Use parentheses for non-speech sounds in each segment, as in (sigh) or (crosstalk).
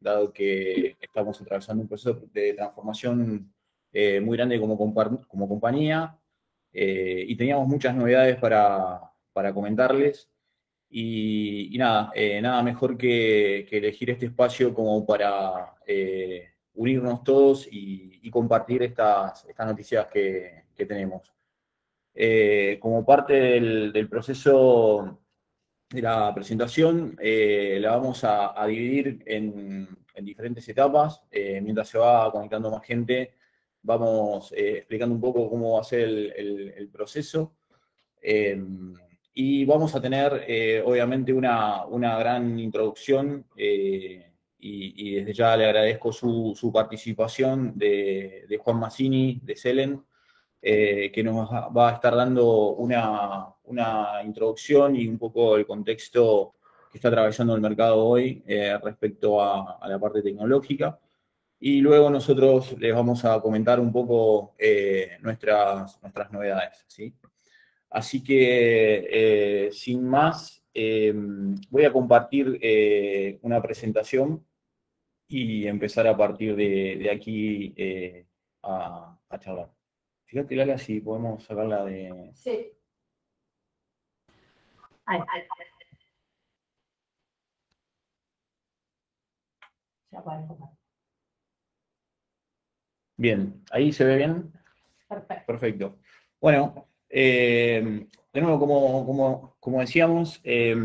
dado que estamos atravesando un proceso de transformación eh, muy grande como, como compañía eh, y teníamos muchas novedades para, comentarles. Y, nada, nada mejor que, elegir este espacio como para unirnos todos y, compartir estas, estas noticias que, tenemos. como parte del proceso la presentación eh, la vamos a, dividir en, diferentes etapas. Eh, mientras se va conectando más gente, vamos eh, explicando un poco cómo va a ser el, proceso. y vamos a tener, obviamente, una, gran introducción y, desde ya le agradezco su, participación de, de, Juan Massini, de Selen, eh, que nos va a estar dando una, introducción y un poco el contexto que está atravesando el mercado hoy eh, respecto a, la parte tecnológica. Y luego nosotros les vamos a comentar un poco eh, nuestras, nuestras novedades. ¿sí? Así que, sin más, voy a compartir una presentación y empezar a partir de, aquí a, a charlar. Fíjate, Lala, si podemos sacarla de. Sí. Ay, Ya Bien, ahí se ve bien. Perfecto. Perfecto. Bueno, eh, de nuevo, como, decíamos, eh,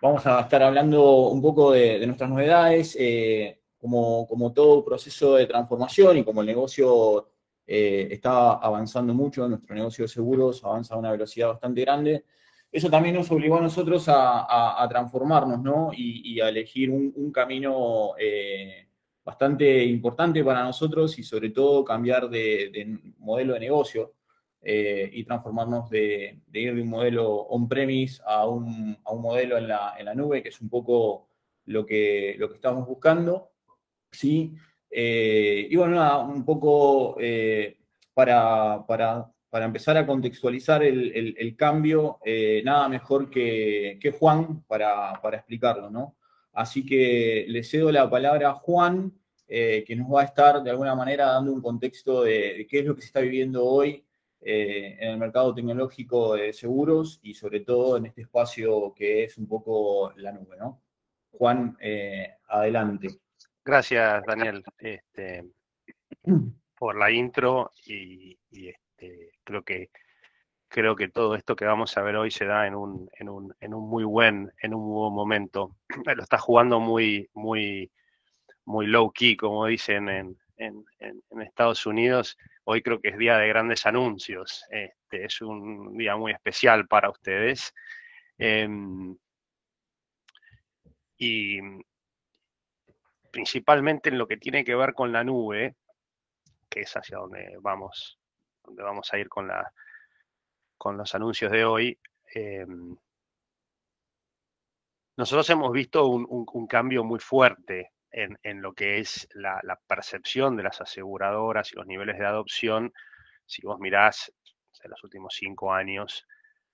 vamos a estar hablando un poco de, nuestras novedades, eh, como, como todo proceso de transformación y como el negocio eh, está avanzando mucho, nuestro negocio de seguros avanza a una velocidad bastante grande. Eso también nos obligó a nosotros a, transformarnos, ¿no? Y, a elegir un, camino eh, bastante importante para nosotros y sobre todo cambiar de, modelo de negocio eh, y transformarnos de, ir de un modelo on-premise a un, modelo en la, nube, que es un poco lo que, lo que estamos buscando. ¿sí? Eh, y bueno, un poco eh, para, empezar a contextualizar el, cambio, eh, nada mejor que, Juan para, explicarlo, ¿no? Así que le cedo la palabra a Juan, que nos va a estar de alguna manera dando un contexto de, qué es lo que se está viviendo hoy en el mercado tecnológico de seguros y sobre todo en este espacio que es un poco la nube, ¿no? Juan, adelante. Gracias, Daniel, este, por la intro y, este, creo que creo que todo esto que vamos a ver hoy se da en un, en un, en un muy buen, en un buen momento. (clears throat) Lo está jugando muy, muy, muy low key, como dicen en, en, en, Estados Unidos. Hoy creo que es día de grandes anuncios. Este, es un día muy especial para ustedes. Em, y, principalmente en lo que tiene que ver con la nube, que es hacia donde vamos, donde vamos a ir con, los anuncios de hoy. Em, nosotros hemos visto un, cambio muy fuerte en, lo que es la, percepción de las aseguradoras y los niveles de adopción, si vos mirás en los últimos cinco años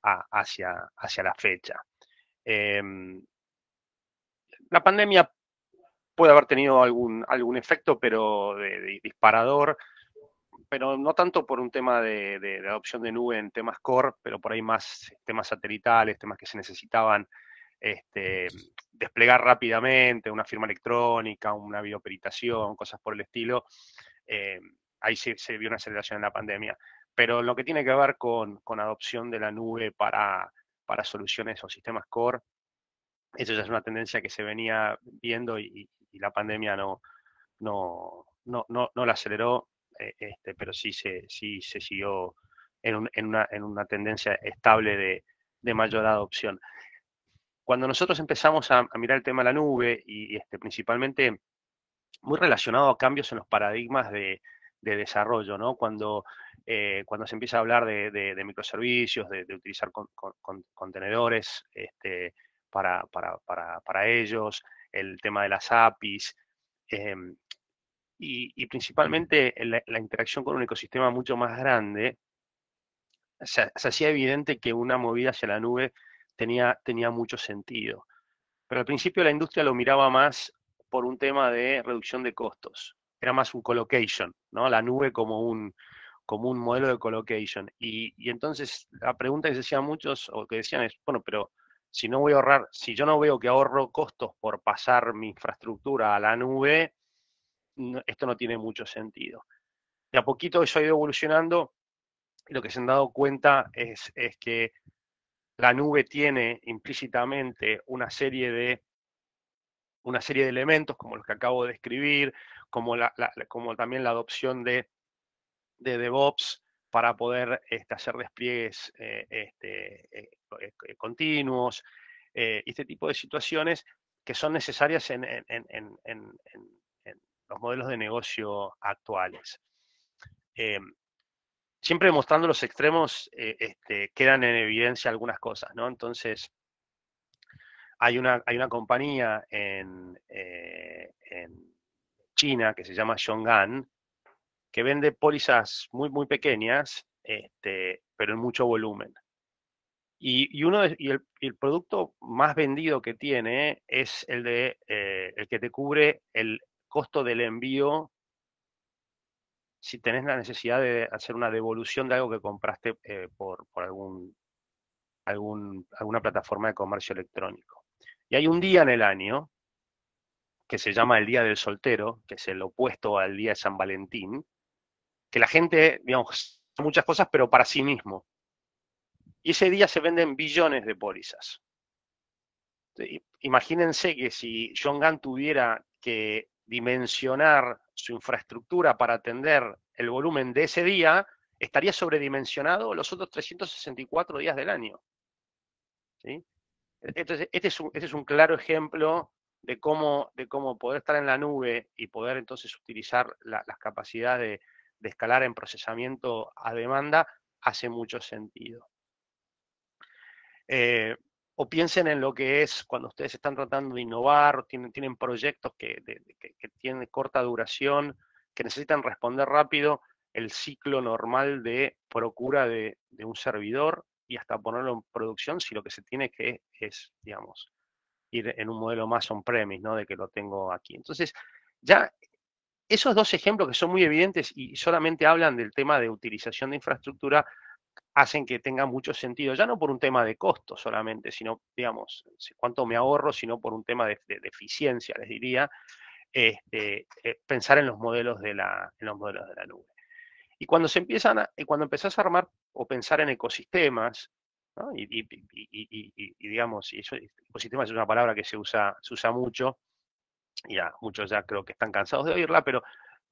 hacia, hacia la fecha. Em, la pandemia puede haber tenido algún, algún efecto, pero de, disparador, pero no tanto por un tema de, adopción de nube en temas core, pero por ahí más temas satelitales, temas que se necesitaban este, desplegar rápidamente, una firma electrónica, una videoperitación, cosas por el estilo. Eh, ahí se, vio una aceleración en la pandemia. Pero lo que tiene que ver con, adopción de la nube para, para soluciones o sistemas core, eso ya es una tendencia que se venía viendo y, y la pandemia no, no, no, no, la aceleró, eh, este, pero sí se, sí se siguió en, en, una, en una, tendencia estable de, de, mayor adopción. Cuando nosotros empezamos a, mirar el tema de la nube y, este, principalmente muy relacionado a cambios en los paradigmas de, de desarrollo, ¿no? Cuando, eh, cuando se empieza a hablar de, de microservicios, de, utilizar contenedores este, para, para, para, para, ellos, el tema de las APIs em, y, principalmente la, interacción con un ecosistema mucho más grande, se, hacía evidente que una movida hacia la nube tenía, tenía mucho sentido. Pero al principio la industria lo miraba más por un tema de reducción de costos. Era más un colocation, ¿no? La nube como un, como un modelo de colocation. Y, y entonces la pregunta que se hacían muchos, o que decían es, bueno, pero si no voy a ahorrar, si yo no veo que ahorro costos por pasar mi infraestructura a la nube, esto no tiene mucho sentido. De a poquito eso ha ido evolucionando y lo que se han dado cuenta es, que la nube tiene implícitamente una serie de una serie de elementos como los que acabo de describir, como, también la adopción de DevOps para poder este, hacer despliegues eh, este, eh, eh, continuos, y este tipo de situaciones que son necesarias en, los modelos de negocio actuales. siempre mostrando los extremos, este, quedan en evidencia algunas cosas, ¿no? Entonces, hay una, hay una compañía en, China que se llama Zhonggan, que vende pólizas muy, muy pequeñas, este, pero en mucho volumen. Y, uno y el, producto más vendido que tiene es el, de, eh, el que te cubre el costo del envío si tenés la necesidad de hacer una devolución de algo que compraste eh, por, por algún, algún, alguna plataforma de comercio electrónico. Y hay un día en el año que se llama el Día del Soltero, que es el opuesto al Día de San Valentín, que la gente, digamos, muchas cosas, pero para sí mismo. Y ese día se venden billones de pólizas. Imagínense que si John Gunn tuviera que dimensionar su infraestructura para atender el volumen de ese día, estaría sobredimensionado los otros 364 días del año. Entonces, este es un, este es un claro ejemplo de cómo, de cómo poder estar en la nube y poder entonces utilizar las capacidades de, escalar en procesamiento a demanda hace mucho sentido. Eh, o piensen en lo que es cuando ustedes están tratando de innovar, o tienen, tienen proyectos que, que, tienen corta duración, que necesitan responder rápido, el ciclo normal de procura de, de, un servidor y hasta ponerlo en producción si lo que se tiene que es, digamos, ir en un modelo más on-premise, ¿no? De que lo tengo aquí. Entonces, ya esos dos ejemplos que son muy evidentes y solamente hablan del tema de utilización de infraestructura, hacen que tenga mucho sentido, ya no por un tema de costo solamente, sino, digamos, cuánto me ahorro, sino por un tema de, eficiencia, les diría, este, eh, pensar en los modelos de la, los modelos de la nube. Y cuando se empiezan a, cuando empezás a armar o pensar en ecosistemas, y, digamos, y eso, ecosistema es una palabra que se usa, se usa mucho, y ya muchos ya creo que están cansados de oírla, pero,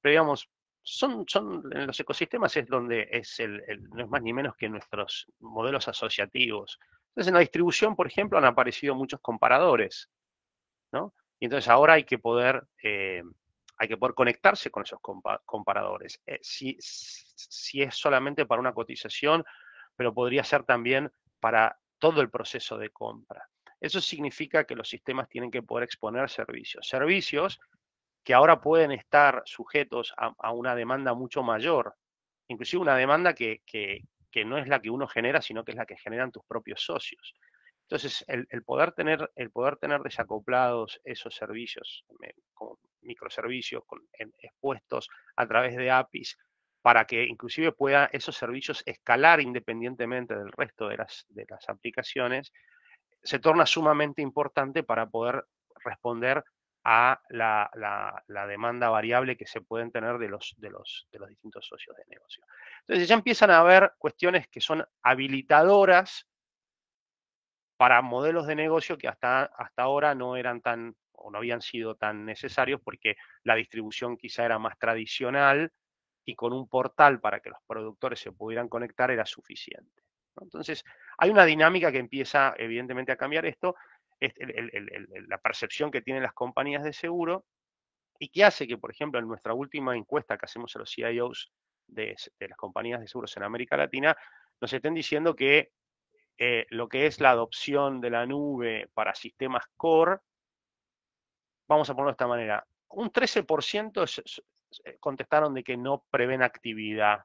pero digamos, son, son, en los ecosistemas es donde es el, no es más ni menos que nuestros modelos asociativos. Entonces, en la distribución, por ejemplo, han aparecido muchos comparadores, ¿no? Y entonces ahora hay que poder, eh, hay que poder conectarse con esos comparadores. Eh, si, si es solamente para una cotización, pero podría ser también para todo el proceso de compra. Eso significa que los sistemas tienen que poder exponer servicios. Servicios que ahora pueden estar sujetos a, una demanda mucho mayor, inclusive una demanda que, no es la que uno genera, sino que es la que generan tus propios socios. Entonces, el, poder, tener, el poder tener desacoplados esos servicios, como microservicios expuestos a través de APIs, para que inclusive puedan esos servicios escalar independientemente del resto de las, de las aplicaciones, se torna sumamente importante para poder responder a la, demanda variable que se pueden tener de los, de, los, de los distintos socios de negocio. Entonces ya empiezan a haber cuestiones que son habilitadoras para modelos de negocio que hasta, hasta ahora no eran tan o no habían sido tan necesarios porque la distribución quizá era más tradicional y con un portal para que los productores se pudieran conectar era suficiente. Entonces, hay una dinámica que empieza evidentemente a cambiar esto, es la percepción que tienen las compañías de seguro y que hace que, por ejemplo, en nuestra última encuesta que hacemos a los CIOs de, las compañías de seguros en América Latina, nos estén diciendo que eh, lo que es la adopción de la nube para sistemas core, vamos a ponerlo de esta manera, un 13% es, eh, contestaron de que no prevén actividad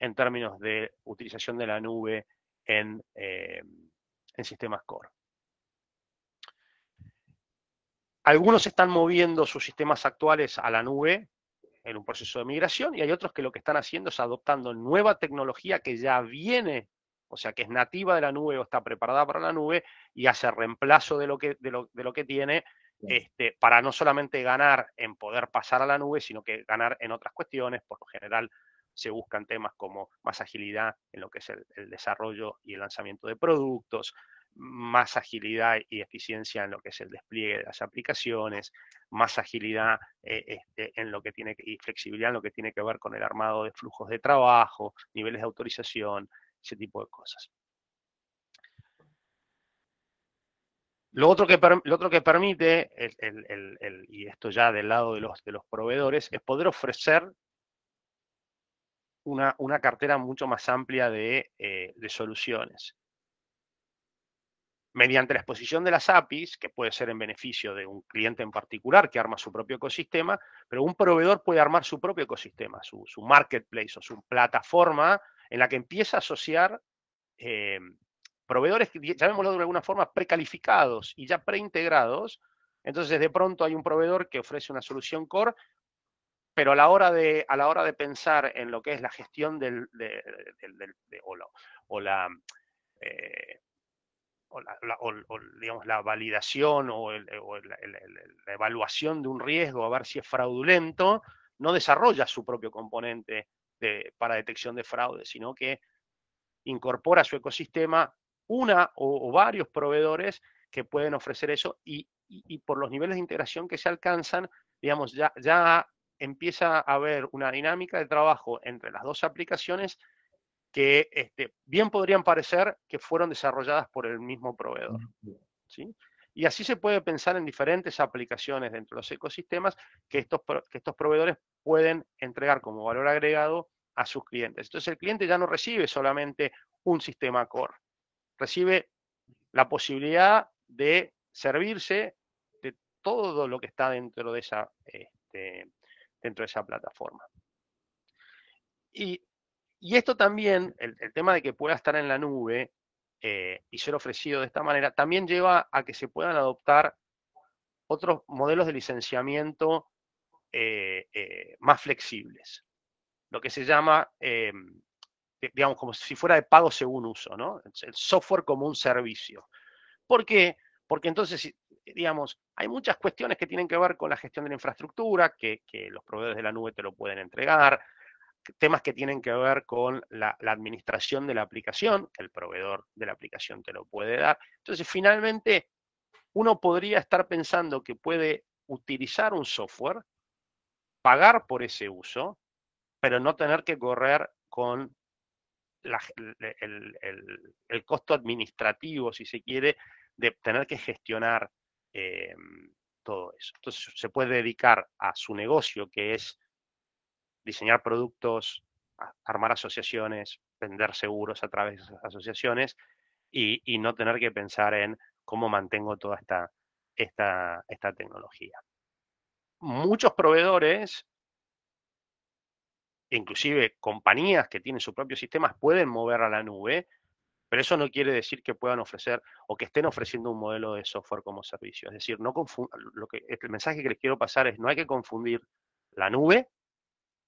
en términos de utilización de la nube en, eh, en sistemas core. algunos están moviendo sus sistemas actuales a la nube en un proceso de migración y hay otros que lo que están haciendo es adoptando nueva tecnología que ya viene, o sea, que es nativa de la nube o está preparada para la nube y hace reemplazo de lo que, de lo, de lo que tiene este, para no solamente ganar en poder pasar a la nube, sino que ganar en otras cuestiones. Por lo general se buscan temas como más agilidad en lo que es el, desarrollo y el lanzamiento de productos, más agilidad y eficiencia en lo que es el despliegue de las aplicaciones, más agilidad eh, este, en lo que tiene y flexibilidad en lo que tiene que ver con el armado de flujos de trabajo, niveles de autorización, ese tipo de cosas. Lo otro que, lo otro que permite, y esto ya del lado de los, de los proveedores, es poder ofrecer una, cartera mucho más amplia de, eh, de, soluciones. Mediante la exposición de las APIs, que puede ser en beneficio de un cliente en particular que arma su propio ecosistema, pero un proveedor puede armar su propio ecosistema, su, su marketplace o su plataforma en la que empieza a asociar eh, proveedores, llamémoslo de alguna forma, precalificados y ya preintegrados. Entonces, de pronto hay un proveedor que ofrece una solución core, pero a la hora de, a la hora de pensar en lo que es la gestión del, o, la, digamos, la validación o, la evaluación de un riesgo, a ver si es fraudulento, no desarrolla su propio componente para detección de fraude, sino que incorpora a su ecosistema una o, varios proveedores que pueden ofrecer eso y, por los niveles de integración que se alcanzan, digamos, ya, ya empieza a haber una dinámica de trabajo entre las dos aplicaciones que este, bien podrían parecer que fueron desarrolladas por el mismo proveedor. ¿sí? Y así se puede pensar en diferentes aplicaciones dentro de los ecosistemas que estos, que estos proveedores pueden entregar como valor agregado a sus clientes. Entonces el cliente ya no recibe solamente un sistema core, recibe la posibilidad de servirse de todo lo que está dentro de esa, este, dentro de esa plataforma. Y, esto también, el, tema de que pueda estar en la nube eh, y ser ofrecido de esta manera, también lleva a que se puedan adoptar otros modelos de licenciamiento eh, eh, más flexibles. Lo que se llama digamos, como si fuera de pago según uso, ¿no? El software como un servicio. ¿Por qué? Porque entonces, digamos, hay muchas cuestiones que tienen que ver con la gestión de la infraestructura, que, los proveedores de la nube te lo pueden entregar, temas que tienen que ver con la, administración de la aplicación, que el proveedor de la aplicación te lo puede dar. Entonces, finalmente, uno podría estar pensando que puede utilizar un software, pagar por ese uso, pero no tener que correr con el, costo administrativo, si se quiere, de tener que gestionar eh, todo eso. Entonces se puede dedicar a su negocio, que es diseñar productos, armar asociaciones, vender seguros a través de esas asociaciones y, no tener que pensar en cómo mantengo toda esta, esta, esta tecnología. Muchos proveedores inclusive compañías que tienen sus propios sistemas pueden mover a la nube, pero eso no quiere decir que puedan ofrecer o que estén ofreciendo un modelo de software como servicio. Es decir, no lo que, el mensaje que les quiero pasar es no hay que confundir la nube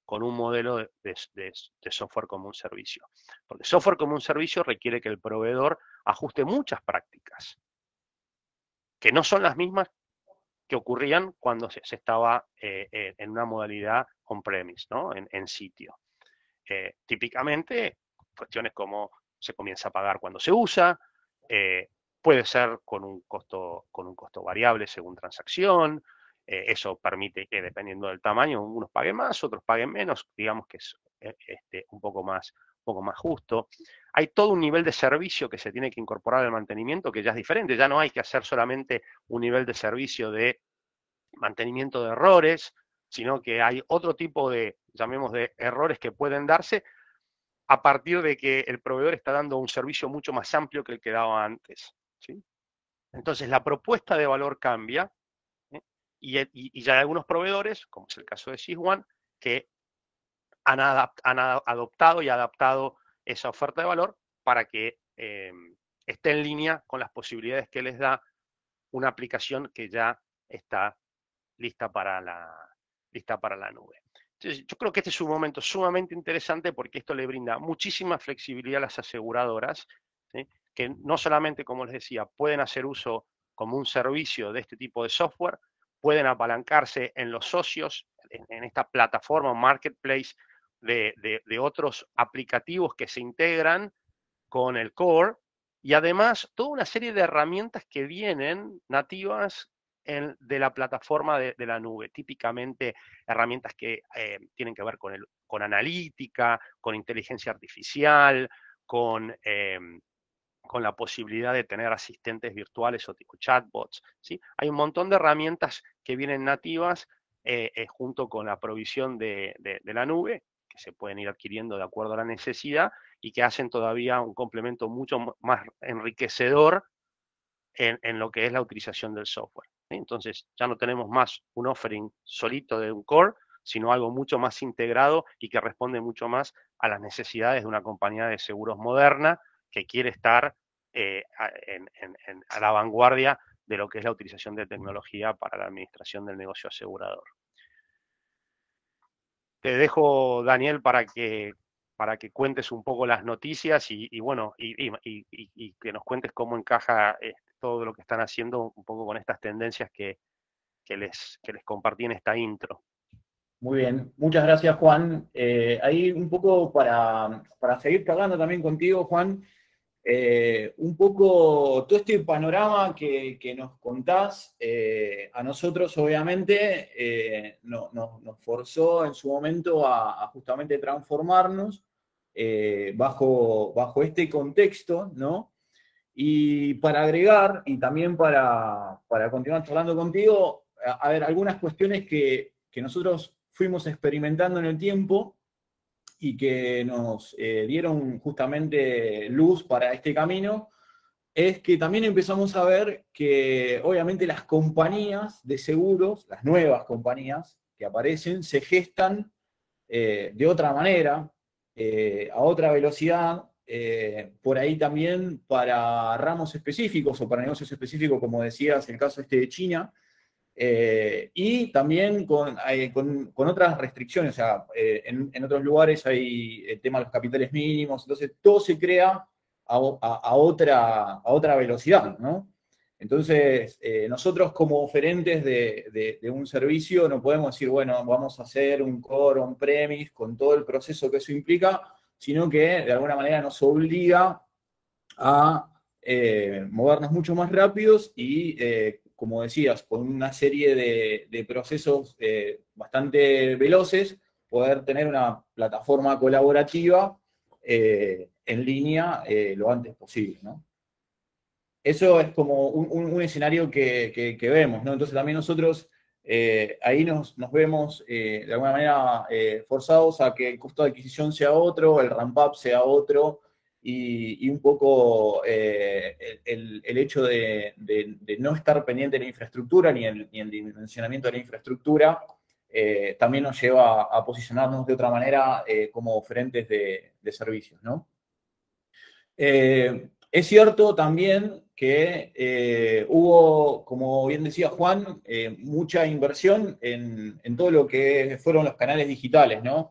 con un modelo de, software como un servicio. Porque software como un servicio requiere que el proveedor ajuste muchas prácticas, que no son las mismas que ocurrían cuando se, estaba eh, eh, en una modalidad on-premise, ¿no? en, sitio. Eh, típicamente, cuestiones como se comienza a pagar cuando se usa, puede ser con un, costo, con un costo variable según transacción, eso permite que dependiendo del tamaño, unos paguen más, otros paguen menos, digamos que es este, un poco más un poco más justo. Hay todo un nivel de servicio que se tiene que incorporar al mantenimiento que ya es diferente. Ya no hay que hacer solamente un nivel de servicio de mantenimiento de errores, sino que hay otro tipo de, llamemos, de errores que pueden darse a partir de que el proveedor está dando un servicio mucho más amplio que el que daba antes. Entonces, la propuesta de valor cambia ¿eh? y, ya hay algunos proveedores, como es el caso de SysOne, que han, adoptado y adaptado esa oferta de valor para que em, esté en línea con las posibilidades que les da una aplicación que ya está lista para la nube. Yo creo que este es un momento sumamente interesante porque esto le brinda muchísima flexibilidad a las aseguradoras, que no solamente, como les decía, pueden hacer uso como un servicio de este tipo de software, pueden apalancarse en los socios, en, esta plataforma, marketplace de, otros aplicativos que se integran con el core y además toda una serie de herramientas que vienen nativas de la plataforma de, la nube, típicamente herramientas que eh, tienen que ver con, el, con analítica, con inteligencia artificial, con, em, con la posibilidad de tener asistentes virtuales o tipo chatbots. ¿sí? Hay un montón de herramientas que vienen nativas eh, eh, junto con la provisión de, la nube, que se pueden ir adquiriendo de acuerdo a la necesidad y que hacen todavía un complemento mucho más enriquecedor en, lo que es la utilización del software. Entonces ya no tenemos más un offering solito de un core, sino algo mucho más integrado y que responde mucho más a las necesidades de una compañía de seguros moderna que quiere estar eh, a, la vanguardia de lo que es la utilización de tecnología para la administración del negocio asegurador. Te dejo, Daniel, para que, para que cuentes un poco las noticias y, bueno, y, que nos cuentes cómo encaja este, todo lo que están haciendo un poco con estas tendencias que, les, les compartí en esta intro. Muy bien, muchas gracias Juan. Eh, ahí un poco para, seguir cargando también contigo, Juan, eh, un poco todo este panorama que, nos contás, eh, a nosotros obviamente nos forzó en su momento a, a justamente transformarnos bajo, bajo este contexto, ¿no? Y para agregar, y también para, continuar charlando contigo, a, ver, algunas cuestiones que, nosotros fuimos experimentando en el tiempo y que nos eh, dieron justamente luz para este camino, es que también empezamos a ver que obviamente las compañías de seguros, las nuevas compañías que aparecen, se gestan eh, de otra manera, eh, a otra velocidad, eh, por ahí también para ramos específicos o para negocios específicos, como decías, el caso este de China, eh, y también eh, con, con, otras restricciones, o sea, en, otros lugares hay el tema de los capitales mínimos, entonces todo se crea a, otra, a otra velocidad, ¿no? Entonces, nosotros como oferentes de, de, un servicio no podemos decir, bueno, vamos a hacer un core on-premise con todo el proceso que eso implica, sino que de alguna manera nos obliga a eh, movernos mucho más rápidos y, eh, como decías, con una serie de, procesos eh, bastante veloces, poder tener una plataforma colaborativa en línea lo antes posible. Eso es como un, escenario que, vemos, Entonces también nosotros eh, ahí nos, vemos eh, de alguna manera eh, forzados a que el costo de adquisición sea otro, el ramp-up sea otro, y, un poco el, hecho de, no estar pendiente de la infraestructura ni el, ni el dimensionamiento de la infraestructura también nos lleva a, posicionarnos de otra manera como oferentes de, de servicios. ¿no? Es cierto también que eh, hubo, como bien decía Juan, eh, mucha inversión en, todo lo que fueron los canales digitales, ¿no?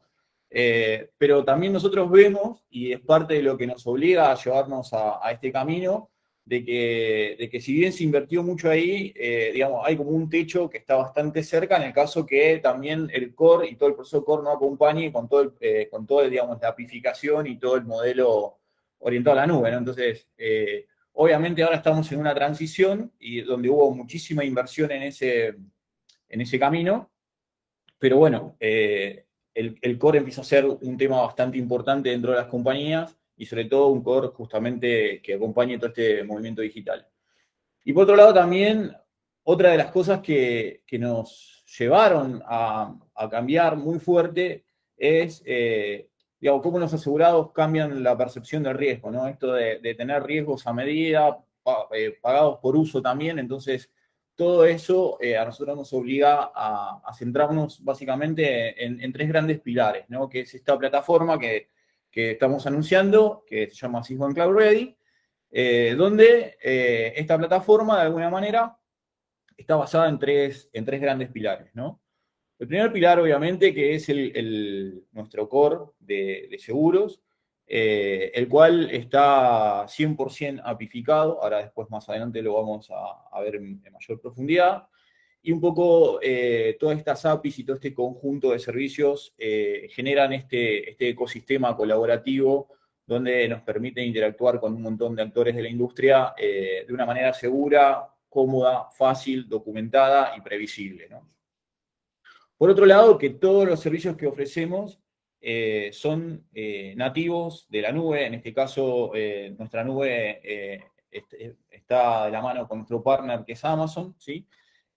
Eh, pero también nosotros vemos, y es parte de lo que nos obliga a llevarnos a, este camino, de que, de que, si bien se invirtió mucho ahí, digamos, hay como un techo que está bastante cerca en el caso que también el core y todo el proceso core no acompañe con todo, con la apificación y todo el modelo orientado a la nube, ¿no? Entonces, Obviamente ahora estamos en una transición y donde hubo muchísima inversión en ese, en ese camino, pero bueno, eh, el, core empieza a ser un tema bastante importante dentro de las compañías y sobre todo un core justamente que acompañe todo este movimiento digital. Y por otro lado también, otra de las cosas que, nos llevaron a, cambiar muy fuerte es eh, cómo los asegurados cambian la percepción del riesgo, ¿no? Esto de, tener riesgos a medida, eh, pagados por uso también, entonces todo eso eh, a nosotros nos obliga a, centrarnos básicamente en, tres grandes pilares, ¿no? Que es esta plataforma que, estamos anunciando, que se llama Sysone Cloud Ready, eh, donde esta plataforma de alguna manera está basada en tres, en tres grandes pilares, ¿no? El primer pilar, obviamente, que es el, nuestro core de, seguros, eh, el cual está 100% apificado, ahora después más adelante lo vamos a, ver en, mayor profundidad, y un poco eh, todas estas APIs y todo este conjunto de servicios eh, generan este, este ecosistema colaborativo donde nos permite interactuar con un montón de actores de la industria de una manera segura, cómoda, fácil, documentada y previsible. ¿no? Por otro lado, que todos los servicios que ofrecemos eh, son eh, nativos de la nube, en este caso eh, nuestra nube está de la mano con nuestro partner que es Amazon,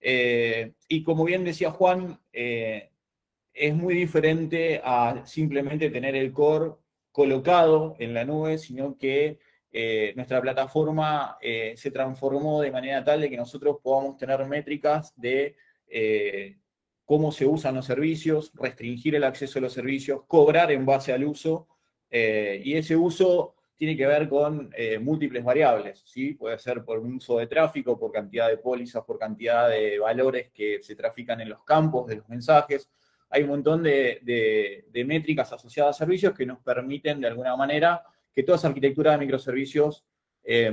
y como bien decía Juan, es muy diferente a simplemente tener el core colocado en la nube, sino que nuestra plataforma se transformó de manera tal de que nosotros podamos tener métricas de cómo se usan los servicios, restringir el acceso a los servicios, cobrar en base al uso, eh, y ese uso tiene que ver con eh, múltiples variables, ¿sí? Puede ser por un uso de tráfico, por cantidad de pólizas, por cantidad de valores que se trafican en los campos de los mensajes. Hay un montón de, métricas asociadas a servicios que nos permiten, de alguna manera, que toda esa arquitectura de microservicios eh,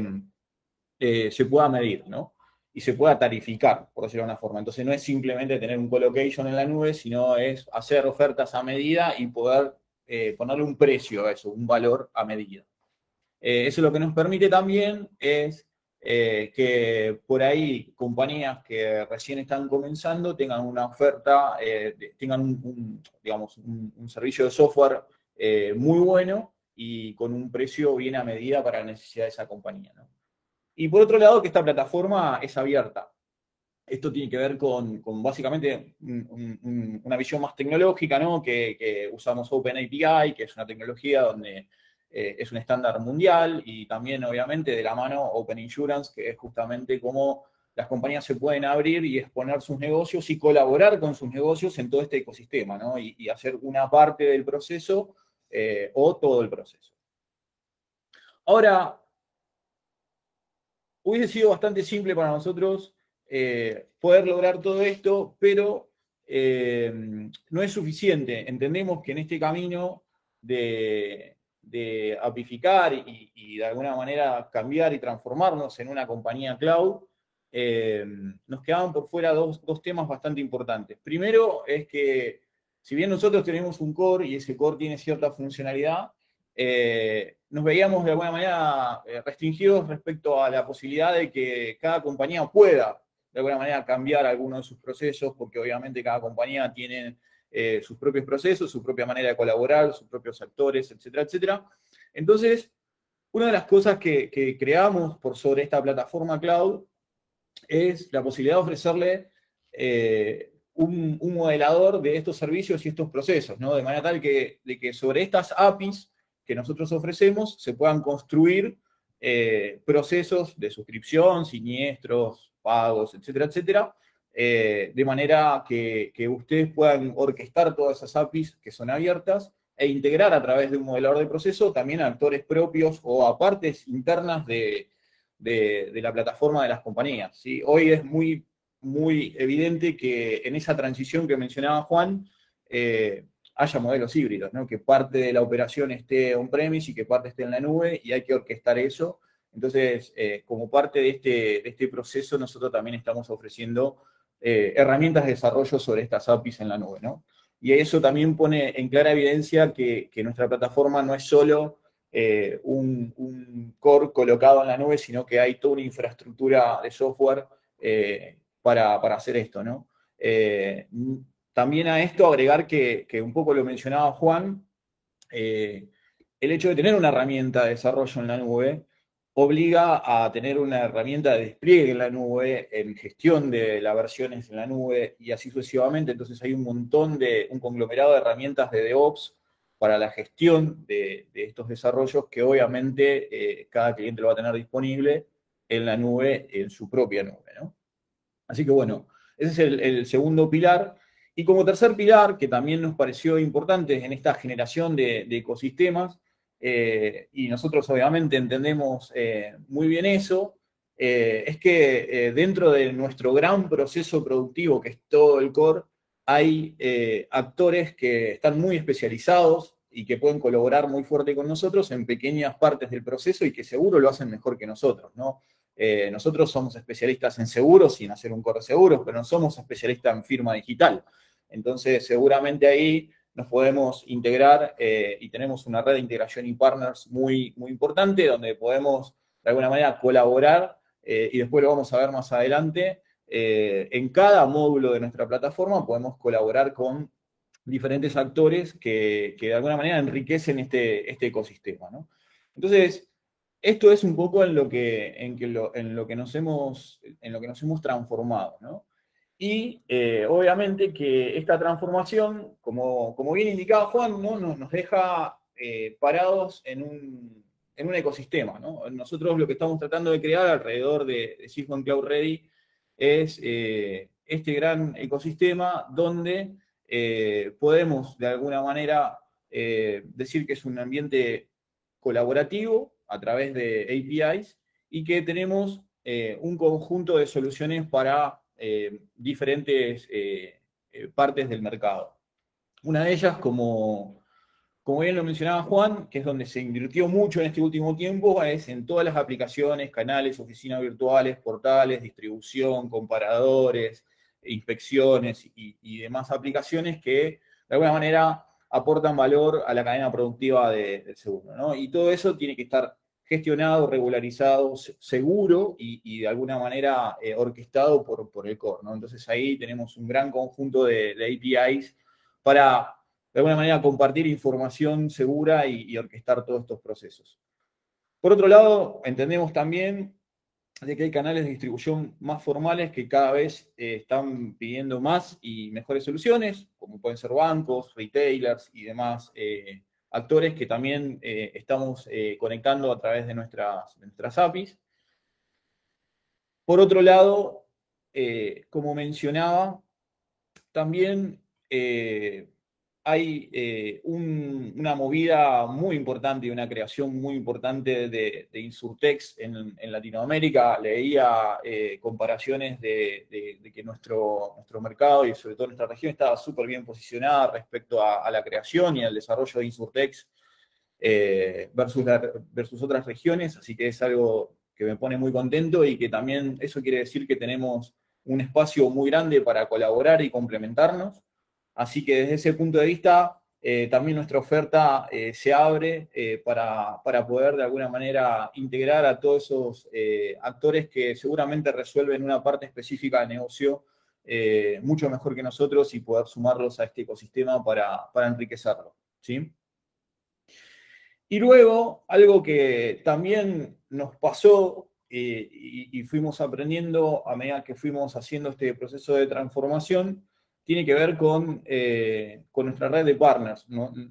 se pueda medir, ¿no? Y se pueda tarificar, por decirlo de una forma. Entonces no es simplemente tener un colocation en la nube, sino es hacer ofertas a medida y poder eh, ponerle un precio a eso, un valor a medida. Eh, eso lo que nos permite también es eh, que por ahí compañías que recién están comenzando tengan una oferta, tengan un, digamos, un, servicio de software muy bueno y con un precio bien a medida para la necesidad de esa compañía. Y por otro lado, que esta plataforma es abierta. Esto tiene que ver con, básicamente una visión más tecnológica, ¿no? Que, usamos OpenAPI, que es una tecnología donde eh, es un estándar mundial, y también, obviamente, de la mano Open Insurance, que es justamente cómo las compañías se pueden abrir y exponer sus negocios y colaborar con sus negocios en todo este ecosistema, ¿no? Y, hacer una parte del proceso eh, o todo el proceso. Ahora, hubiese sido bastante simple para nosotros eh, poder lograr todo esto, pero eh, no es suficiente. Entendemos que en este camino de, apificar y, de alguna manera cambiar y transformarnos en una compañía cloud, eh, nos quedaban por fuera dos, dos, temas bastante importantes. Primero es que si bien nosotros tenemos un core y ese core tiene cierta funcionalidad, eh, nos veíamos de alguna manera eh, restringidos respecto a la posibilidad de que cada compañía pueda de alguna manera cambiar alguno de sus procesos, porque obviamente cada compañía tiene eh, sus propios procesos, su propia manera de colaborar, sus propios actores, etcétera, etcétera. Entonces, una de las cosas que, creamos por sobre esta plataforma cloud es la posibilidad de ofrecerle un, modelador de estos servicios y estos procesos, ¿no? De manera tal que, de que sobre estas APIs que nosotros ofrecemos se puedan construir eh, procesos de suscripción, siniestros, pagos, etcétera, etcétera, eh, de manera que, ustedes puedan orquestar todas esas APIs que son abiertas e integrar a través de un modelador de proceso también a actores propios o a partes internas de, la plataforma de las compañías. ¿sí? Hoy es muy, muy evidente que en esa transición que mencionaba Juan, eh, haya modelos híbridos, ¿no? que parte de la operación esté on-premise y que parte esté en la nube y hay que orquestar eso. Entonces, eh, como parte de este, este, proceso, nosotros también estamos ofreciendo eh, herramientas de desarrollo sobre estas APIs en la nube. ¿no? Y eso también pone en clara evidencia que, nuestra plataforma no es solo eh, un, core colocado en la nube, sino que hay toda una infraestructura de software para, hacer esto. ¿no? También a esto agregar que, un poco lo mencionaba Juan, eh, el hecho de tener una herramienta de desarrollo en la nube obliga a tener una herramienta de despliegue en la nube, en gestión de las versiones en la nube y así sucesivamente. Entonces hay un montón de, un conglomerado de herramientas de DevOps para la gestión de, estos desarrollos que obviamente eh, cada cliente lo va a tener disponible en la nube, en su propia nube. Así que bueno, ese es el segundo pilar. Y como tercer pilar, que también nos pareció importante en esta generación de, ecosistemas, eh, y nosotros obviamente entendemos eh, muy bien eso, eh, es que dentro de nuestro gran proceso productivo, que es todo el core, hay actores que están muy especializados y que pueden colaborar muy fuerte con nosotros en pequeñas partes del proceso y que seguro lo hacen mejor que nosotros, ¿no? Nosotros somos especialistas en seguros y en hacer un core de seguros, pero no somos especialistas en firma digital. Entonces, seguramente ahí nos podemos integrar y tenemos una red de integración y partners muy, muy importante donde podemos de alguna manera colaborar y después lo vamos a ver más adelante eh, en cada módulo de nuestra plataforma podemos colaborar con diferentes actores que, de alguna manera enriquecen este, este ecosistema. Entonces, esto es un poco en lo que, en, lo, que, nos, hemos, en lo que nos hemos transformado. Y eh, obviamente que esta transformación, como, como bien indicaba Juan, ¿no? nos, deja eh, parados en un, en un ecosistema. Nosotros lo que estamos tratando de crear alrededor de, de Cloud Ready es eh, este gran ecosistema donde podemos de alguna manera decir que es un ambiente colaborativo a través de APIs y que tenemos un conjunto de soluciones para diferentes partes del mercado. Una de ellas, como, como bien lo mencionaba Juan, que es donde se invirtió mucho en este último tiempo, es en todas las aplicaciones, canales, oficinas virtuales, portales, distribución, comparadores, inspecciones y, demás aplicaciones que de alguna manera aportan valor a la cadena productiva del seguro. Y todo eso tiene que estar gestionado, regularizado, seguro y, de alguna manera eh, orquestado por, por el core. Entonces ahí tenemos un gran conjunto de APIs para de alguna manera compartir información segura y, orquestar todos estos procesos. Por otro lado, entendemos también de que hay canales de distribución más formales que cada vez eh, están pidiendo más y mejores soluciones, como pueden ser bancos, retailers y demás eh, actores que también eh, estamos conectando a través de nuestras, de nuestras APIs. Por otro lado, como mencionaba, también hay eh, una movida muy importante y una creación muy importante de, Insurtex en, Latinoamérica. Leía eh, comparaciones de, que nuestro, mercado y sobre todo nuestra región estaba súper bien posicionada respecto a, la creación y al desarrollo de Insurtex eh, versus otras regiones, así que es algo que me pone muy contento y que también eso quiere decir que tenemos un espacio muy grande para colaborar y complementarnos. Así que desde ese punto de vista, eh, también nuestra oferta eh, se abre eh, para, poder de alguna manera integrar a todos esos actores que seguramente resuelven una parte específica del negocio mucho mejor que nosotros y poder sumarlos a este ecosistema para, enriquecerlo. ¿sí? Y luego, algo que también nos pasó y fuimos aprendiendo a medida que fuimos haciendo este proceso de transformación, tiene que ver con, eh, con nuestra red de partners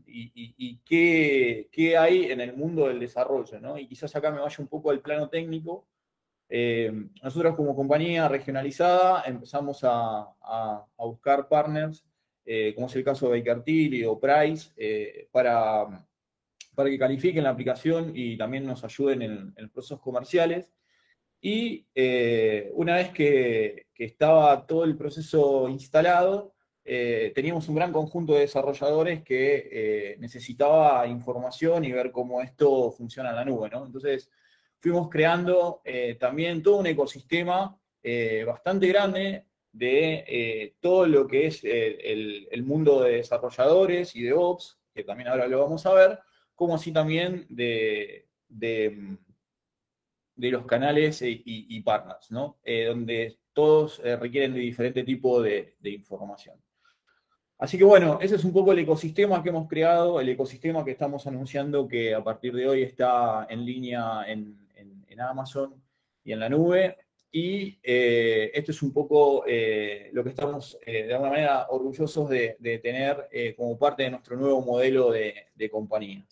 y, qué, hay en el mundo del desarrollo. ¿no? Y quizás acá me vaya un poco al plano técnico. Eh, nosotros como compañía regionalizada empezamos a, buscar partners, eh, como es el caso de Baker Tilly o Price, para, para que califiquen la aplicación y también nos ayuden en, en procesos comerciales. Y eh, una vez que, estaba todo el proceso instalado, eh, teníamos un gran conjunto de desarrolladores que eh, necesitaba información y ver cómo esto funciona en la nube. Entonces, fuimos creando también todo un ecosistema bastante grande de todo lo que es el, mundo de desarrolladores y de ops, que también ahora lo vamos a ver, como así también de de los canales y, partners, ¿no? Eh, donde todos eh, requieren de diferente tipo de, información. Así que bueno, ese es un poco el ecosistema que hemos creado, el ecosistema que estamos anunciando que a partir de hoy está en línea en, Amazon y en la nube. Y eh, esto es un poco lo que estamos de alguna manera orgullosos de, tener como parte de nuestro nuevo modelo de, compañía.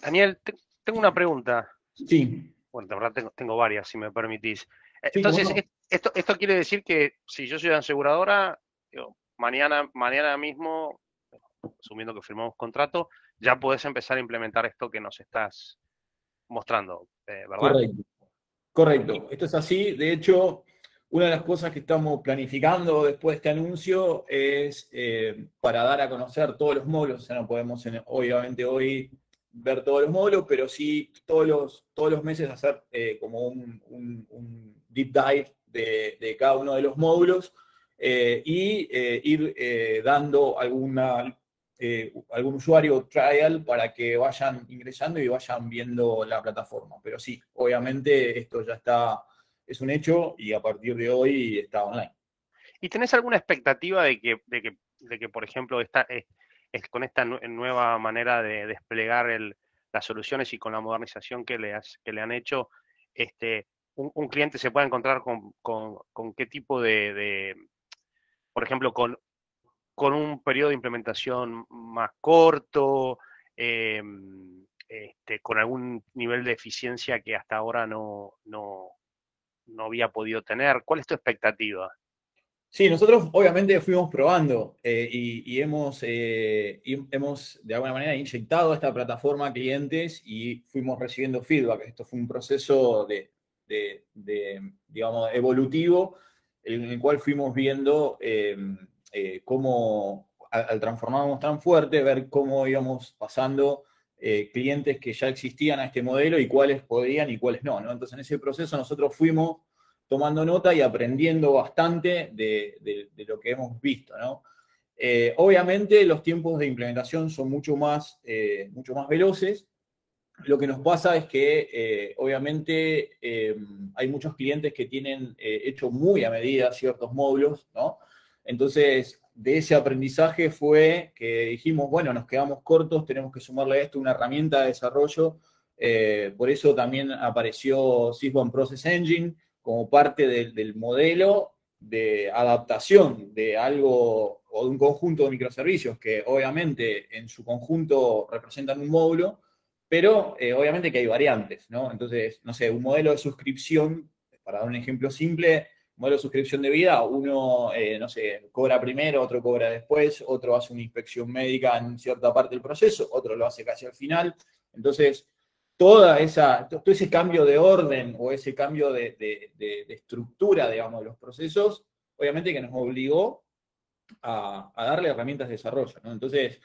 Daniel, tengo una pregunta. Sí. Bueno, de verdad tengo, varias, si me permitís. Entonces, esto, esto quiere decir que si yo soy aseguradora, mañana, mañana mismo, asumiendo que firmamos contrato, ya puedes empezar a implementar esto que nos estás mostrando, eh, ¿verdad? Correcto. Correcto, esto es así. De hecho, una de las cosas que estamos planificando después de este anuncio es eh, para dar a conocer todos los módulos, o sea, no podemos obviamente hoy ver todos los módulos, pero sí todos los, todos los meses hacer eh, como un, deep dive de, cada uno de los módulos eh, y ir dando alguna, algún usuario trial para que vayan ingresando y vayan viendo la plataforma. Pero sí, obviamente esto ya está es un hecho y a partir de hoy está online. ¿Y tenés alguna expectativa de que, de que, por ejemplo, esta, es, con esta nueva manera de desplegar las soluciones y con la modernización que le, que le han hecho, este, un, cliente se pueda encontrar con, qué tipo de, por ejemplo, con, con un periodo de implementación más corto, em, este, con algún nivel de eficiencia que hasta ahora no, no había podido tener? ¿Cuál es tu expectativa? Sí, nosotros obviamente fuimos probando eh, y, hemos, eh, hemos de alguna manera inyectado esta plataforma a clientes y fuimos recibiendo feedback. Esto fue un proceso de, digamos, evolutivo en el cual fuimos viendo eh, cómo, al, transformarnos tan fuerte, ver cómo íbamos pasando eh, clientes que ya existían a este modelo y cuáles podían y cuáles no, Entonces en ese proceso nosotros fuimos tomando nota y aprendiendo bastante de, lo que hemos visto, eh, obviamente los tiempos de implementación son mucho más, eh, mucho más veloces. Lo que nos pasa es que obviamente hay muchos clientes que tienen hecho muy a medida ciertos módulos, ¿no? Entonces, de ese aprendizaje fue que dijimos, bueno, nos quedamos cortos, tenemos que sumarle a esto una herramienta de desarrollo. Eh, por eso también apareció Sysbon Process Engine como parte del, modelo de adaptación de algo o de un conjunto de microservicios que obviamente en su conjunto representan un módulo, pero eh, obviamente que hay variantes, ¿no? Entonces, no sé, un modelo de suscripción, para dar un ejemplo simple, modelo de suscripción de vida, uno, eh, no sé, cobra primero, otro cobra después, otro hace una inspección médica en cierta parte del proceso, otro lo hace casi al final. Entonces, toda esa, todo ese cambio de orden o ese cambio de, estructura, digamos, de los procesos, obviamente que nos obligó a, darle herramientas de desarrollo. Entonces,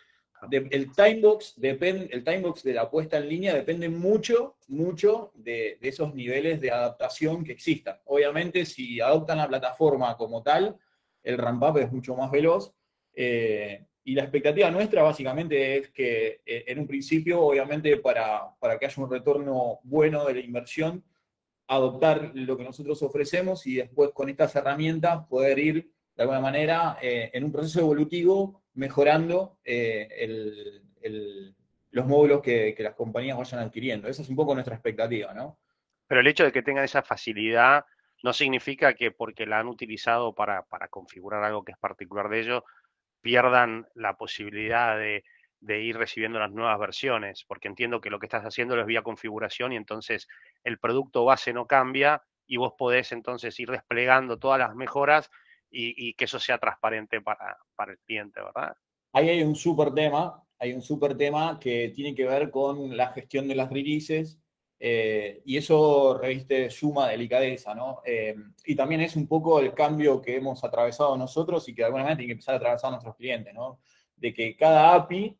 el timebox depende, el timebox de la puesta en línea depende mucho, mucho de, esos niveles de adaptación que existan. Obviamente, si adoptan la plataforma como tal, el ramp up es mucho más veloz. Eh, y la expectativa nuestra básicamente es que eh, en un principio, obviamente, para, para que haya un retorno bueno de la inversión, adoptar lo que nosotros ofrecemos y después con estas herramientas poder ir de alguna manera eh, en un proceso evolutivo mejorando eh, los módulos que, las compañías vayan adquiriendo. Esa es un poco nuestra expectativa, ¿no? Pero el hecho de que tengan esa facilidad no significa que porque la han utilizado para, configurar algo que es particular de ellos, pierdan la posibilidad de, ir recibiendo las nuevas versiones, porque entiendo que lo que estás haciendo es vía configuración y entonces el producto base no cambia y vos podés entonces ir desplegando todas las mejoras y, que eso sea transparente para, el cliente, ¿verdad? Ahí hay un súper tema, hay un súper tema que tiene que ver con la gestión de las releases eh, y eso reviste suma delicadeza, ¿no? Eh, y también es un poco el cambio que hemos atravesado nosotros y que de alguna manera tiene que empezar a atravesar nuestros clientes, ¿no? De que cada API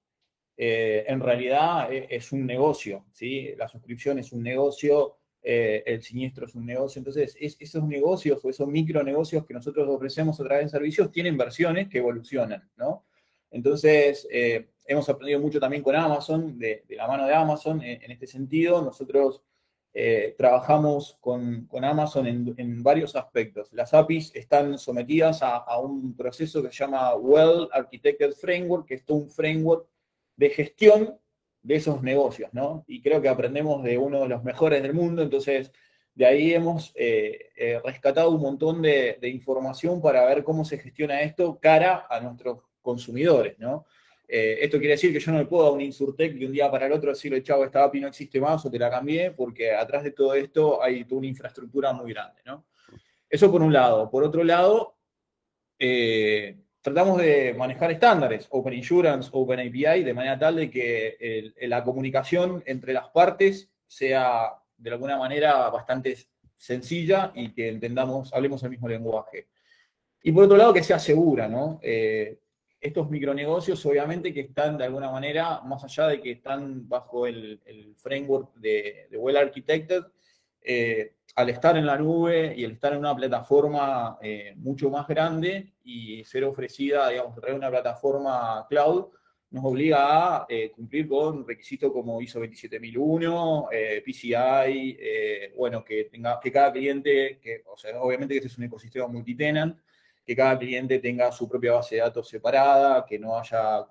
eh, en realidad es, es, un negocio, ¿sí? La suscripción es un negocio, eh, el siniestro es un negocio. Entonces, esos negocios o esos micronegocios que nosotros ofrecemos a través de servicios tienen versiones que evolucionan, ¿no? Entonces, eh, hemos aprendido mucho también con Amazon, de, la mano de Amazon, en, este sentido. Nosotros eh, trabajamos con, Amazon en, varios aspectos. Las APIs están sometidas a, a, un proceso que se llama Well Architected Framework, que es un framework de gestión de esos negocios, ¿no? Y creo que aprendemos de uno de los mejores del mundo, entonces de ahí hemos eh, eh, rescatado un montón de, información para ver cómo se gestiona esto cara a nuestros consumidores, ¿no? Eh, esto quiere decir que yo no le puedo dar un Insurtech de un día para el otro decirle, chavo, esta API no existe más o te la cambié, porque atrás de todo esto hay una infraestructura muy grande, ¿no? Eso por un lado. Por otro lado, tratamos de manejar estándares, Open Insurance, Open API, de manera tal de que la comunicación entre las partes sea de alguna manera bastante sencilla y que entendamos, hablemos el mismo lenguaje. Y por otro lado, que sea segura, ¿no? Eh, estos micronegocios, obviamente, que están de alguna manera, más allá de que están bajo el, framework de, de, Well Architected, eh, al estar en la nube y al estar en una plataforma eh, mucho más grande y ser ofrecida, digamos, traer una plataforma cloud, nos obliga a eh, cumplir con requisitos como ISO 27001, PCI, bueno, que tenga que cada cliente, que, o sea, obviamente que este es un ecosistema multitenant, que cada cliente tenga su propia base de datos separada, que no haya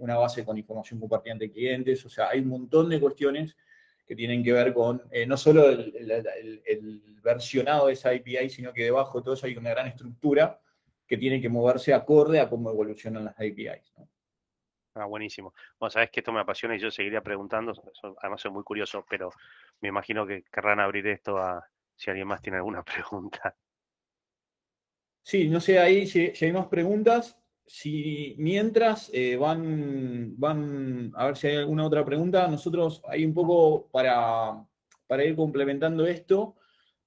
una base con información compartida entre clientes, o sea, hay un montón de cuestiones que tienen que ver con eh, no solo el, versionado de esa API, sino que debajo de todo eso hay una gran estructura que tiene que moverse acorde a cómo evolucionan las APIs. Ah, buenísimo. Bueno, sabes que esto me apasiona y yo seguiría preguntando, además soy muy curioso, pero me imagino que querrán abrir esto a si alguien más tiene alguna (laughs) pregunta. Sí, no sé ahí si hay más preguntas si mientras eh, van, van a ver si hay alguna otra pregunta, nosotros hay un poco para, ir complementando esto,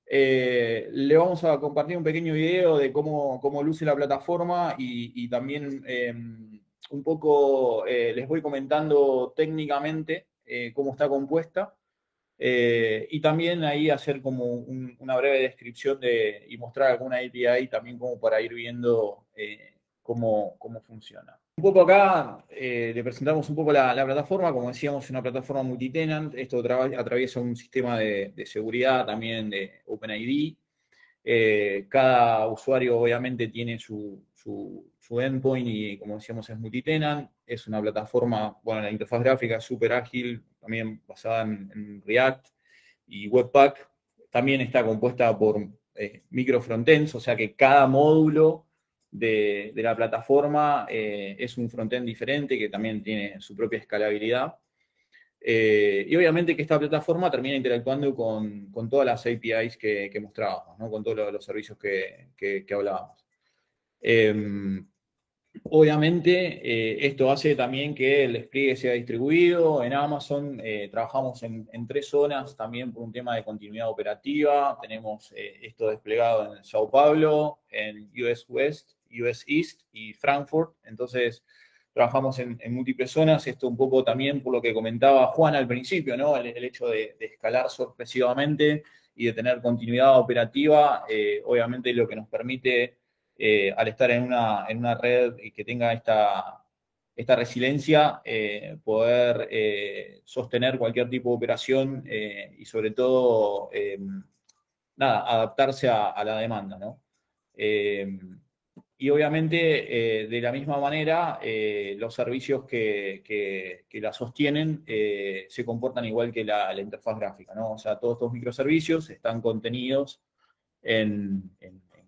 eh, le vamos a compartir un pequeño video de cómo, cómo luce la plataforma y, también em, un poco eh, les voy comentando técnicamente cómo está compuesta. y también ahí hacer como una breve descripción de, y mostrar alguna API también como para ir viendo cómo, funciona. Un poco acá eh, le presentamos un poco la, plataforma, como decíamos, una plataforma multitenant, esto atraviesa un sistema de, seguridad también de OpenID. Eh, cada usuario obviamente tiene su, su, endpoint y como decíamos es multitenant, es una plataforma, bueno, la interfaz gráfica es súper ágil, también basada en, React y Webpack, también está compuesta por eh, micro frontends, o sea que cada módulo de, la plataforma eh, es un frontend diferente que también tiene su propia escalabilidad. Eh, y obviamente que esta plataforma termina interactuando con, todas las APIs que, que mostrábamos, con todos los, servicios que, que, hablábamos. Em, obviamente, eh, esto hace también que el despliegue sea distribuido. En Amazon trabajamos en, en, tres zonas también por un tema de continuidad operativa. Tenemos esto desplegado en Sao Paulo, en US West US East y Frankfurt. Entonces, trabajamos en, múltiples zonas. Esto un poco también por lo que comentaba Juan al principio, ¿no? El, hecho de, escalar sorpresivamente y de tener continuidad operativa, eh, obviamente lo que nos permite, eh, al estar en una, en una red que tenga esta, esta resiliencia, eh, poder sostener cualquier tipo de operación y sobre todo, nada, adaptarse a, la demanda, ¿no? Y obviamente, eh, de la misma manera, eh, los servicios que, la sostienen eh, se comportan igual que la, interfaz gráfica, ¿no? O sea, todos estos microservicios están contenidos en,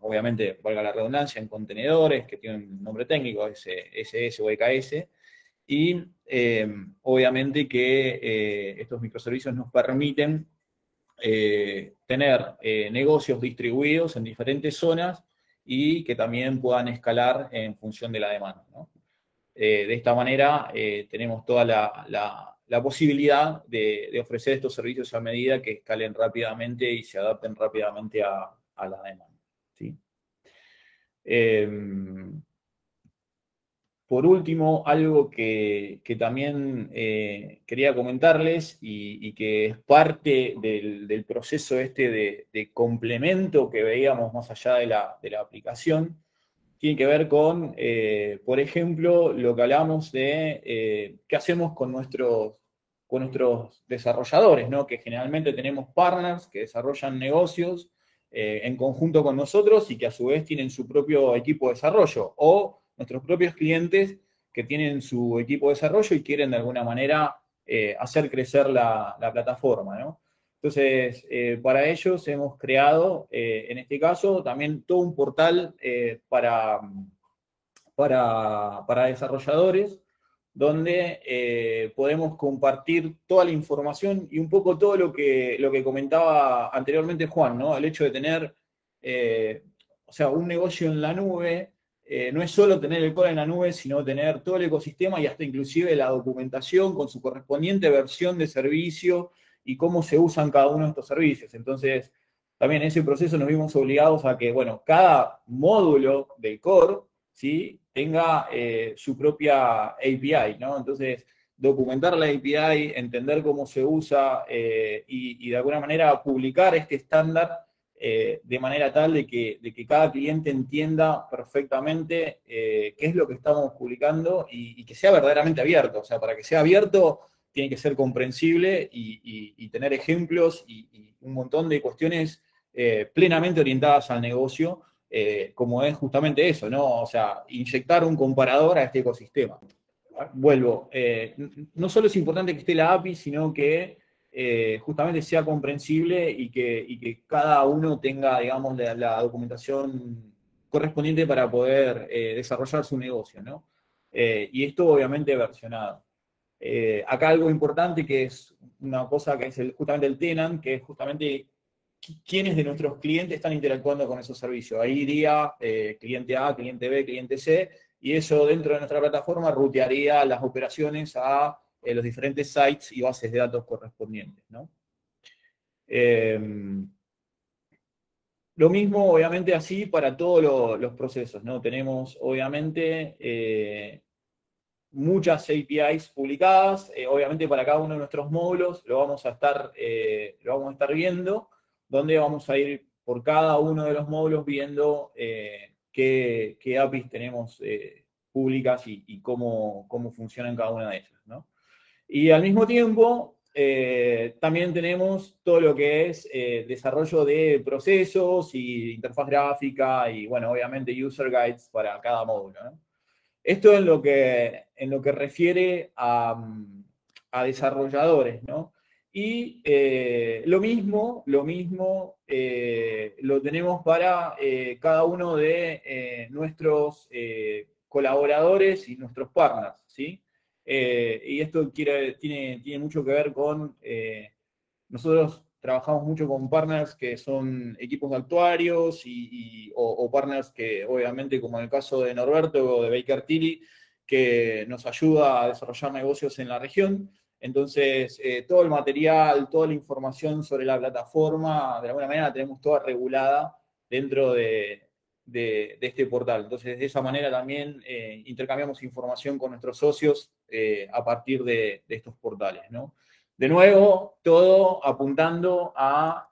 obviamente, valga la redundancia, en contenedores que tienen nombre técnico, SS o EKS, y obviamente que estos microservicios nos permiten tener negocios distribuidos en diferentes zonas y que también puedan escalar en función de la demanda. Eh, de esta manera eh, tenemos toda la, posibilidad de, ofrecer estos servicios a medida que escalen rápidamente y se adapten rápidamente a, la demanda. ¿sí? Em, por último, algo que, también eh, quería comentarles y, que es parte del, proceso este de, complemento que veíamos más allá de la, aplicación, tiene que ver con, eh, por ejemplo, lo que hablamos de eh, qué hacemos con nuestros, con nuestros desarrolladores, ¿no? que generalmente tenemos partners que desarrollan negocios en conjunto con nosotros y que a su vez tienen su propio equipo de desarrollo o nuestros propios clientes que tienen su equipo de desarrollo y quieren de alguna manera eh, hacer crecer la, plataforma. Entonces, eh, para ellos hemos creado, eh, en este caso, también todo un portal para, para, desarrolladores, donde podemos compartir toda la información y un poco todo lo que, lo que comentaba anteriormente Juan, ¿no? El hecho de tener, o sea, un negocio en la nube eh, no es solo tener el core en la nube, sino tener todo el ecosistema y hasta inclusive la documentación con su correspondiente versión de servicio y cómo se usan cada uno de estos servicios. Entonces, también en ese proceso nos vimos obligados a que, bueno, cada módulo del core, ¿sí? tenga eh, su propia API, ¿no? Entonces, documentar la API, entender cómo se usa eh, y, de alguna manera publicar este estándar eh, de manera tal de que, de que, cada cliente entienda perfectamente qué es lo que estamos publicando y, que sea verdaderamente abierto. O sea, para que sea abierto tiene que ser comprensible y, tener ejemplos y, un montón de cuestiones plenamente orientadas al negocio eh, como es justamente eso, ¿no? O sea, inyectar un comparador a este ecosistema. Vuelvo, eh, no solo es importante que esté la API, sino que eh, justamente sea comprensible y que, cada uno tenga, digamos, la, documentación correspondiente para poder desarrollar su negocio, ¿no? y esto obviamente versionado. acá algo importante que es una cosa que es justamente el tenant, que es justamente quiénes de nuestros clientes están interactuando con esos servicios. Ahí iría eh, cliente A, cliente B, cliente C, y eso dentro de nuestra plataforma rutearía las operaciones a eh, los diferentes sites y bases de datos correspondientes. Em, lo mismo, obviamente, así para todos los procesos. ¿no? Tenemos, obviamente, eh, muchas APIs publicadas. obviamente, para cada uno de nuestros módulos lo vamos a estar, lo vamos a estar viendo donde vamos a ir por cada uno de los módulos viendo eh, qué, APIs tenemos eh, públicas y, cómo, cómo, funcionan cada una de ellas. Y al mismo tiempo, eh, también tenemos todo lo que es desarrollo de procesos y interfaz gráfica y, bueno, obviamente user guides para cada módulo. Esto en lo que, en lo que refiere a, a desarrolladores, ¿no? Y eh, lo mismo, lo mismo eh, lo tenemos para eh, cada uno de nuestros colaboradores y nuestros partners, ¿sí? Y esto tiene, mucho que ver con, nosotros trabajamos mucho con partners que son equipos de actuarios y, o, partners que obviamente, como en el caso de Norberto o de Baker Tilly, que nos ayuda a desarrollar negocios en la región. Entonces, eh, todo el material, toda la información sobre la plataforma, de alguna manera la tenemos toda regulada dentro de, este portal. Entonces, de esa manera también eh, intercambiamos información con nuestros socios eh, a partir de, estos portales. De nuevo, todo apuntando a,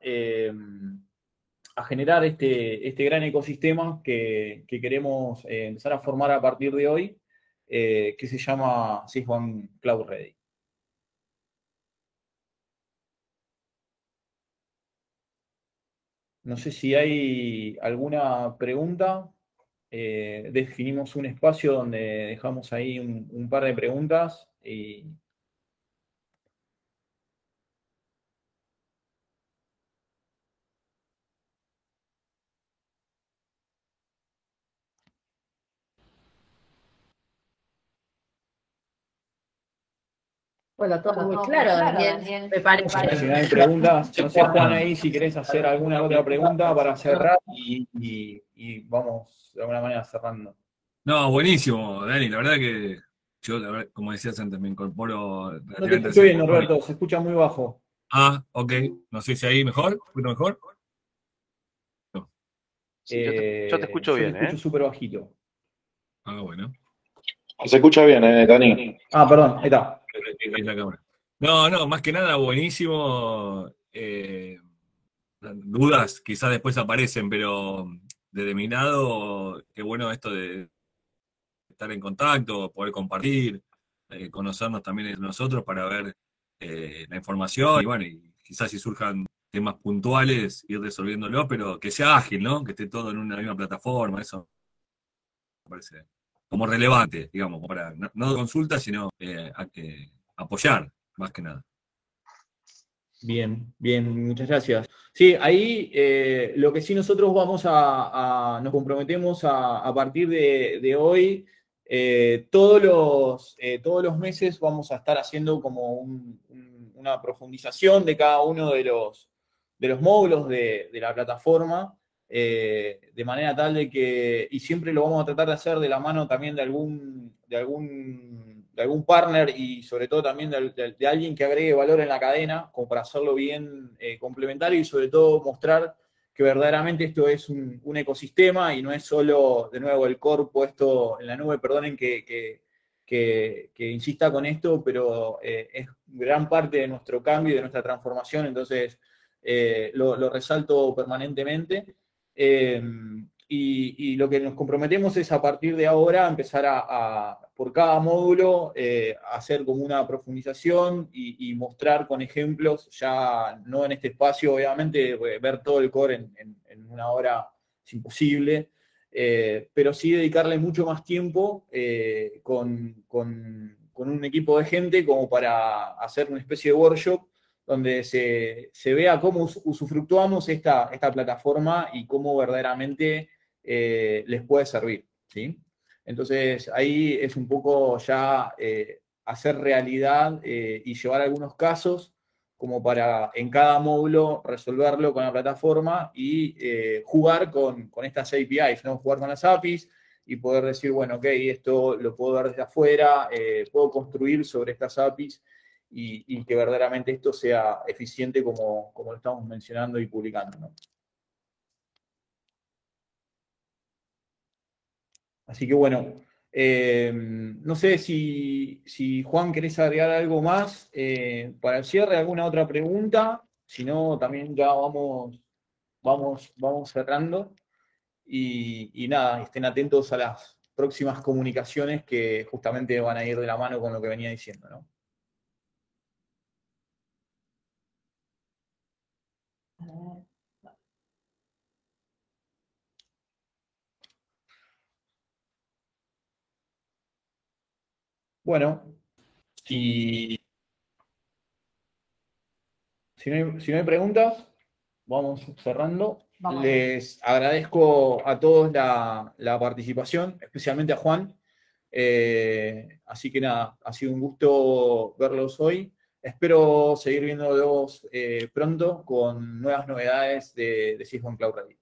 a generar este, este, gran ecosistema que, queremos empezar a formar a partir de hoy, que se llama Sysone Cloud Ready. No sé si hay alguna pregunta. Eh, definimos un espacio donde dejamos ahí un, par de preguntas y, Bueno, todo muy claro, Daniel, me parece. Si no hay preguntas, no sé, Juan, ahí si querés hacer alguna otra pregunta para cerrar y, vamos de alguna manera cerrando. No, buenísimo, Dani, la verdad que yo, como decías antes, me incorporo. No te escucho bien, Norberto, se escucha muy bajo. Ah, ok, no sé si ahí mejor, ¿un mejor? yo, te, escucho bien, escucho ¿eh? súper bajito. Ah, bueno. Se escucha bien, eh, Dani. Ah, perdón, ahí está. No, no, más que nada buenísimo. Eh, dudas quizás después aparecen, pero desde mi lado, qué bueno esto de estar en contacto, poder compartir, eh, conocernos también nosotros para ver eh, la información y bueno, y quizás si surjan temas puntuales, ir resolviéndolo, pero que sea ágil, ¿no? Que esté todo en una misma plataforma, eso me parece como relevante, digamos, para no, no consulta, sino eh, apoyar, más que nada. Bien, bien, muchas gracias. Sí, ahí eh, lo que sí nosotros vamos a, nos comprometemos a, partir de, hoy, eh, todos, los, todos los meses vamos a estar haciendo como una profundización de cada uno de los, de los módulos de la plataforma eh, de manera tal de que, y siempre lo vamos a tratar de hacer de la mano también de algún, de algún, de algún partner y sobre todo también de, alguien que agregue valor en la cadena, como para hacerlo bien eh, complementario y sobre todo mostrar que verdaderamente esto es un, ecosistema y no es solo, de nuevo, el core puesto en la nube, perdonen que, insista con esto, pero eh, es gran parte de nuestro cambio y de nuestra transformación, entonces lo, resalto permanentemente. Eh, y, lo que nos comprometemos es a partir de ahora empezar a, por cada módulo, eh, hacer como una profundización y, mostrar con ejemplos, ya no en este espacio, obviamente, ver todo el core en, una hora es imposible, pero sí dedicarle mucho más tiempo con, con, un equipo de gente como para hacer una especie de workshop donde se, vea cómo usufructuamos esta, esta plataforma y cómo verdaderamente eh, les puede servir. ¿sí? Entonces ahí es un poco ya eh, hacer realidad eh, y llevar algunos casos como para en cada módulo resolverlo con la plataforma y jugar con, con, estas APIs, ¿no? jugar con las APIs y poder decir, bueno, ok, esto lo puedo ver desde afuera, puedo construir sobre estas APIs y, que verdaderamente esto sea eficiente como, como lo estamos mencionando y publicando. Así que bueno, eh, no sé si, Juan querés agregar algo más eh, para el cierre, alguna otra pregunta, si no también ya vamos, vamos, vamos cerrando. Y, y nada, estén atentos a las próximas comunicaciones que justamente van a ir de la mano con lo que venía diciendo. ¿no? Bueno, si, si, no hay, preguntas, vamos cerrando. Les agradezco a todos la, participación, especialmente a Juan. Eh, así que nada, ha sido un gusto verlos hoy. Espero seguir viéndolos eh, pronto con nuevas novedades de, de Cloud Radio.